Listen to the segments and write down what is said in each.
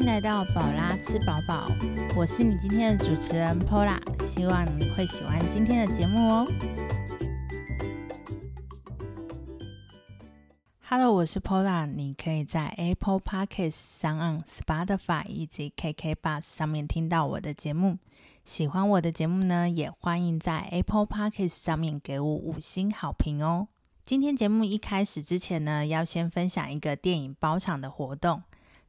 迎来到宝拉吃饱饱，我是你今天的主持人 Pola，希望你会喜欢今天的节目哦。Hello，我是 Pola，你可以在 Apple Podcasts、上 on Spotify 以及 KK Bus 上面听到我的节目。喜欢我的节目呢，也欢迎在 Apple Podcasts 上面给我五星好评哦。今天节目一开始之前呢，要先分享一个电影包场的活动。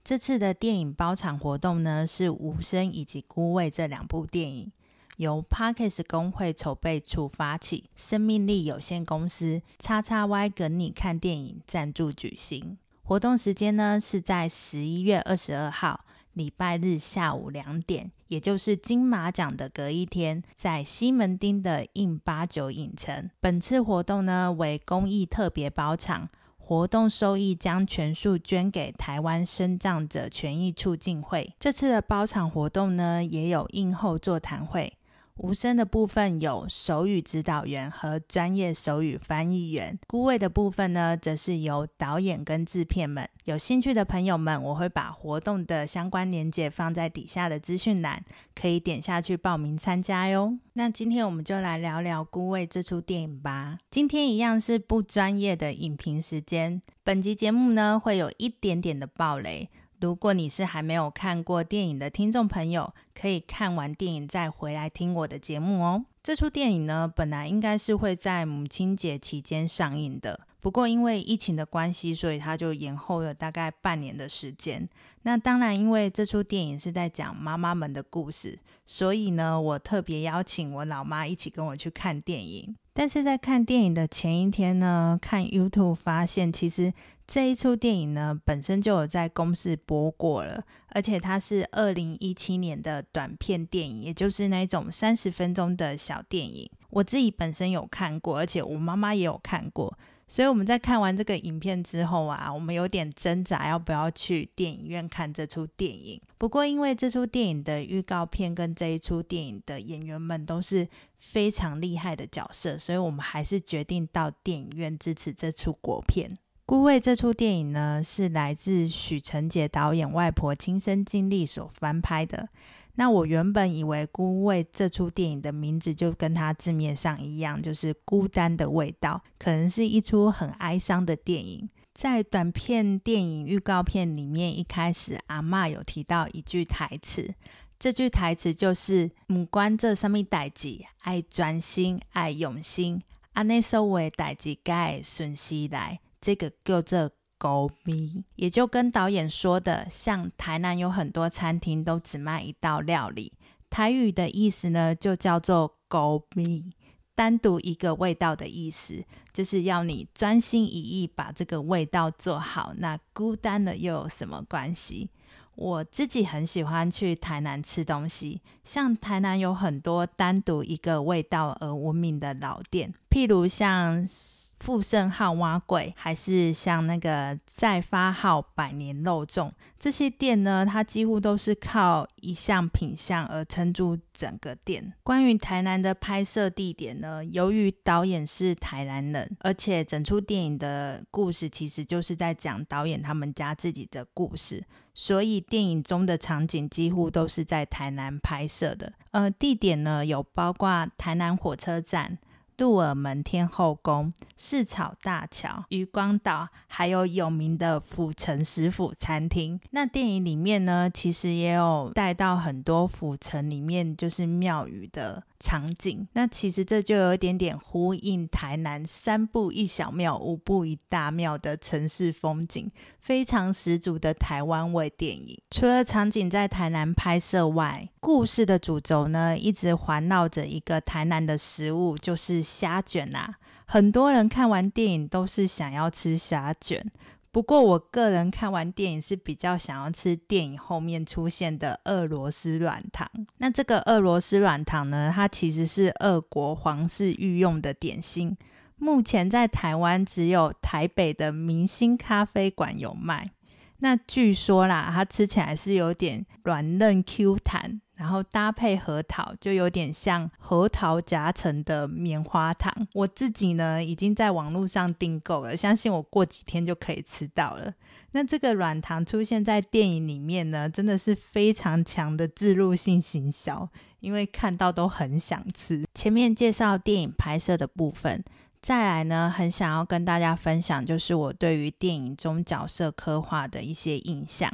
这次的电影包场活动呢，是《无声》以及《孤味》这两部电影，由 Parkes 工会筹备处发起，生命力有限公司叉叉 Y 跟你看电影赞助举行。活动时间呢是在十一月二十二号礼拜日下午两点，也就是金马奖的隔一天，在西门町的印八九影城。本次活动呢为公益特别包场。活动收益将全数捐给台湾生障者权益促进会。这次的包场活动呢，也有映后座谈会。无声的部分有手语指导员和专业手语翻译员，孤位的部分呢，则是由导演跟制片们。有兴趣的朋友们，我会把活动的相关链接放在底下的资讯栏，可以点下去报名参加哟。那今天我们就来聊聊《孤位》这出电影吧。今天一样是不专业的影评时间，本集节目呢会有一点点的暴雷。如果你是还没有看过电影的听众朋友，可以看完电影再回来听我的节目哦。这出电影呢，本来应该是会在母亲节期间上映的，不过因为疫情的关系，所以它就延后了大概半年的时间。那当然，因为这出电影是在讲妈妈们的故事，所以呢，我特别邀请我老妈一起跟我去看电影。但是在看电影的前一天呢，看 YouTube 发现，其实这一出电影呢本身就有在公视播过了，而且它是二零一七年的短片电影，也就是那种三十分钟的小电影。我自己本身有看过，而且我妈妈也有看过。所以我们在看完这个影片之后啊，我们有点挣扎要不要去电影院看这出电影。不过因为这出电影的预告片跟这一出电影的演员们都是非常厉害的角色，所以我们还是决定到电影院支持这出国片。《孤味》这出电影呢，是来自许成杰导演外婆亲身经历所翻拍的。那我原本以为《孤味》这出电影的名字就跟它字面上一样，就是孤单的味道，可能是一出很哀伤的电影。在短片电影预告片里面，一开始阿妈有提到一句台词，这句台词就是“母关这上面代志，爱专心，爱用心，安内所为代志该顺势来”，这个叫做。狗咪，也就跟导演说的，像台南有很多餐厅都只卖一道料理，台语的意思呢就叫做狗咪，单独一个味道的意思，就是要你专心一意把这个味道做好。那孤单了又有什么关系？我自己很喜欢去台南吃东西，像台南有很多单独一个味道而闻名的老店，譬如像。富盛号蛙柜，还是像那个再发号百年肉粽这些店呢？它几乎都是靠一项品相而撑住整个店。关于台南的拍摄地点呢，由于导演是台南人，而且整出电影的故事其实就是在讲导演他们家自己的故事，所以电影中的场景几乎都是在台南拍摄的。呃，地点呢有包括台南火车站。杜尔门天后宫、市草大桥、渔光岛，还有有名的府城食府餐厅。那电影里面呢，其实也有带到很多府城里面就是庙宇的。场景，那其实这就有一点点呼应台南三步一小庙，五步一大庙的城市风景，非常十足的台湾味电影。除了场景在台南拍摄外，故事的主轴呢，一直环绕着一个台南的食物，就是虾卷啊。很多人看完电影都是想要吃虾卷。不过，我个人看完电影是比较想要吃电影后面出现的俄罗斯软糖。那这个俄罗斯软糖呢，它其实是俄国皇室御用的点心。目前在台湾只有台北的明星咖啡馆有卖。那据说啦，它吃起来是有点软嫩 Q 弹。然后搭配核桃，就有点像核桃夹成的棉花糖。我自己呢，已经在网络上订购了，相信我过几天就可以吃到了。那这个软糖出现在电影里面呢，真的是非常强的自入性行销，因为看到都很想吃。前面介绍电影拍摄的部分，再来呢，很想要跟大家分享，就是我对于电影中角色刻画的一些印象。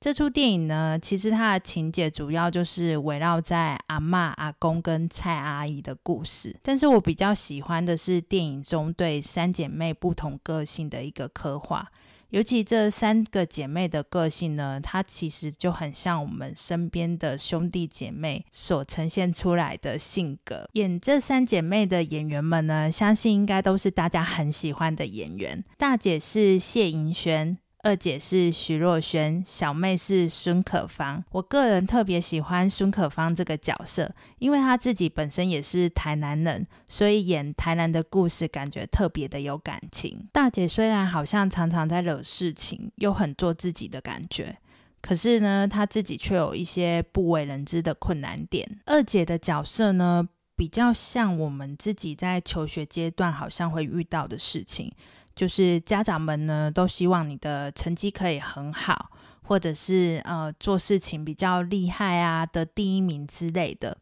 这出电影呢，其实它的情节主要就是围绕在阿妈、阿公跟蔡阿姨的故事。但是我比较喜欢的是电影中对三姐妹不同个性的一个刻画，尤其这三个姐妹的个性呢，她其实就很像我们身边的兄弟姐妹所呈现出来的性格。演这三姐妹的演员们呢，相信应该都是大家很喜欢的演员。大姐是谢盈萱。二姐是徐若瑄，小妹是孙可芳。我个人特别喜欢孙可芳这个角色，因为她自己本身也是台南人，所以演台南的故事感觉特别的有感情。大姐虽然好像常常在惹事情，又很做自己的感觉，可是呢，她自己却有一些不为人知的困难点。二姐的角色呢，比较像我们自己在求学阶段好像会遇到的事情。就是家长们呢，都希望你的成绩可以很好，或者是呃做事情比较厉害啊，得第一名之类的。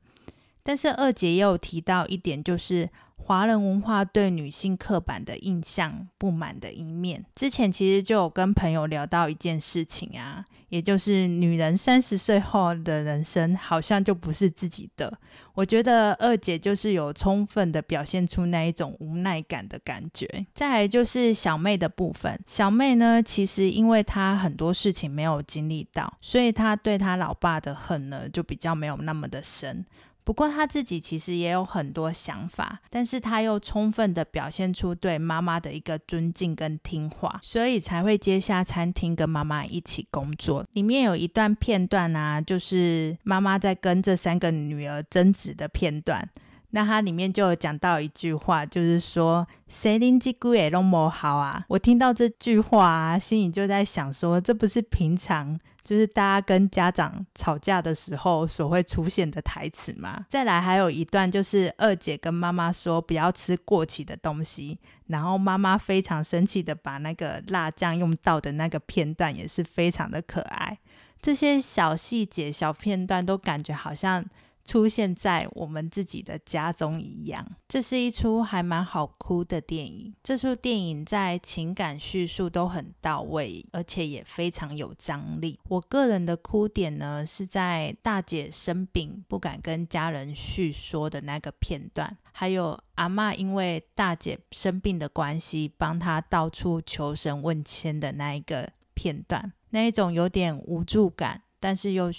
但是二姐也有提到一点，就是华人文化对女性刻板的印象不满的一面。之前其实就有跟朋友聊到一件事情啊。也就是女人三十岁后的人生好像就不是自己的。我觉得二姐就是有充分的表现出那一种无奈感的感觉。再来就是小妹的部分，小妹呢，其实因为她很多事情没有经历到，所以她对她老爸的恨呢就比较没有那么的深。不过他自己其实也有很多想法，但是他又充分的表现出对妈妈的一个尊敬跟听话，所以才会接下餐厅跟妈妈一起工作。里面有一段片段啊，就是妈妈在跟这三个女儿争执的片段。那它里面就有讲到一句话，就是说“谁拎鸡骨也弄不好啊”。我听到这句话啊，心里就在想说，这不是平常就是大家跟家长吵架的时候所会出现的台词吗？再来还有一段，就是二姐跟妈妈说不要吃过期的东西，然后妈妈非常生气的把那个辣酱用到的那个片段，也是非常的可爱。这些小细节、小片段都感觉好像。出现在我们自己的家中一样，这是一出还蛮好哭的电影。这出电影在情感叙述都很到位，而且也非常有张力。我个人的哭点呢，是在大姐生病不敢跟家人叙说的那个片段，还有阿妈因为大姐生病的关系，帮她到处求神问签的那一个片段，那一种有点无助感，但是又。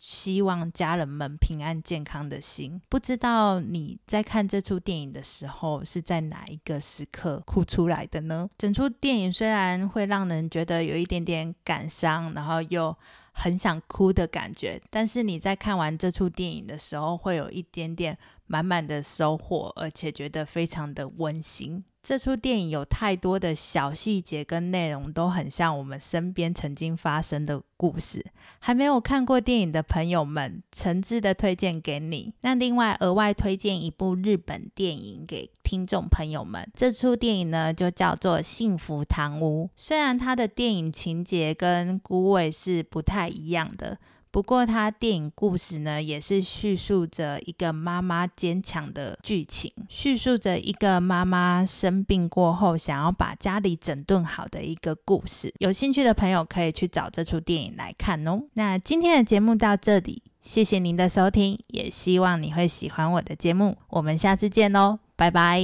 希望家人们平安健康的心，不知道你在看这出电影的时候是在哪一个时刻哭出来的呢？整出电影虽然会让人觉得有一点点感伤，然后又很想哭的感觉，但是你在看完这出电影的时候，会有一点点满满的收获，而且觉得非常的温馨。这出电影有太多的小细节跟内容都很像我们身边曾经发生的故事。还没有看过电影的朋友们，诚挚的推荐给你。那另外额外推荐一部日本电影给听众朋友们。这出电影呢就叫做《幸福堂屋》，虽然它的电影情节跟《孤味》是不太一样的。不过，他电影故事呢，也是叙述着一个妈妈坚强的剧情，叙述着一个妈妈生病过后想要把家里整顿好的一个故事。有兴趣的朋友可以去找这出电影来看哦。那今天的节目到这里，谢谢您的收听，也希望你会喜欢我的节目。我们下次见喽，拜拜。